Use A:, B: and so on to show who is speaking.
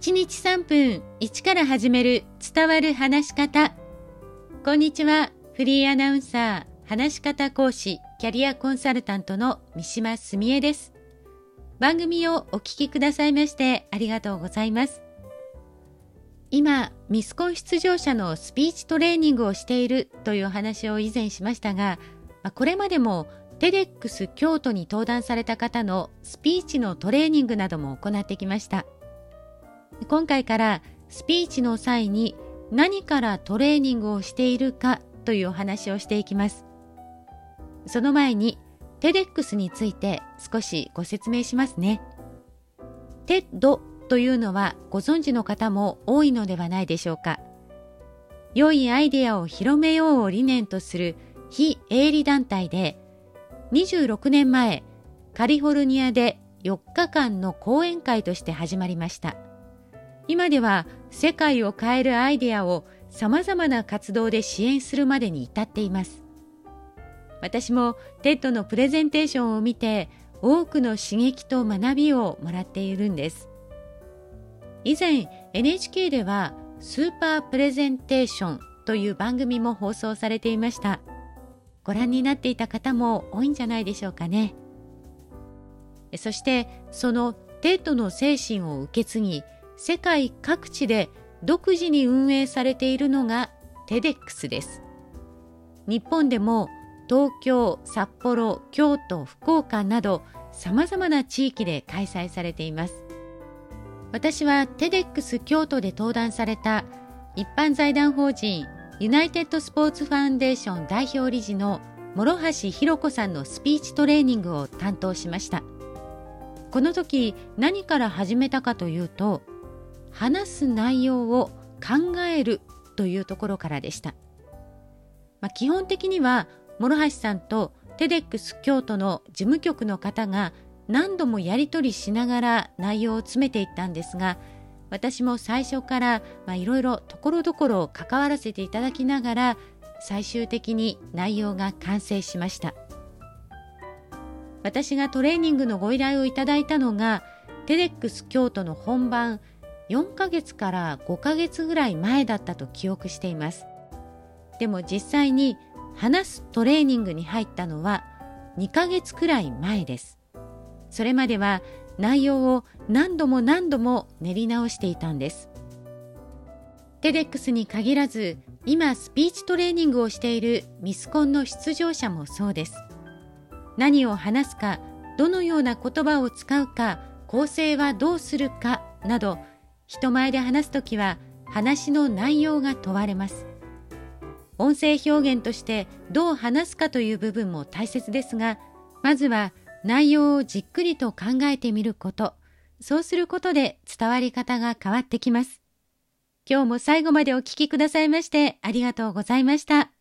A: 1日3分1から始める伝わる話し方。こんにちは。フリーアナウンサー、話し方講師、キャリアコンサルタントの三島澄江です。番組をお聞きくださいましてありがとうございます。今、ミスコン出場者のスピーチトレーニングをしているという話を以前しましたが、これまでもテデックス京都に登壇された方のスピーチのトレーニングなども行ってきました。今回からスピーチの際に何からトレーニングをしているかというお話をしていきます。その前に TEDx について少しご説明しますね。 TED というのはご存知の方も多いのではないでしょうか。良いアイデアを広めようを理念とする非営利団体で、26年前、カリフォルニアで4日間の講演会として始まりました。今では世界を変えるアイデアを様々な活動で支援するまでに至っています。私も TED のプレゼンテーションを見て多くの刺激と学びをもらっているんです。以前 NHK ではスーパープレゼンテーションという番組も放送されていましたご覧になっていた方も多いんじゃないでしょうかねそしてその TED の精神を受け継ぎ世界各地で独自に運営されているのが TEDx です。日本でも東京、札幌、京都、福岡など様々な地域で開催されています。私は TEDx 京都で登壇された一般財団法人ユナイテッドスポーツファンデーション代表理事の諸橋弘子さんのスピーチトレーニングを担当しました。この時何から始めたかというと話す内容を考えるというところからでした、まあ、基本的には諸橋さんとテデックス京都の事務局の方が何度もやり取りしながら内容を詰めていったんですが私も最初からいろいろところどころ関わらせていただきながら最終的に内容が完成しました。私がトレーニングのご依頼をいただいたのがテレックス京都の本番4ヶ月から5ヶ月ぐらい前だったと記憶していますでも実際に話すトレーニングに入ったのは2ヶ月くらい前ですそれまでは内容を何度も何度も練り直していたんです。テデックスに限らず、今スピーチトレーニングをしているミスコンの出場者もそうです。何を話すか、どのような言葉を使うか、構成はどうするかなど、人前で話すときは話の内容が問われます。音声表現としてどう話すかという部分も大切ですが、まずは内容をじっくりと考えてみること、そうすることで伝わり方が変わってきます。今日も最後までお聴きくださいましてありがとうございました。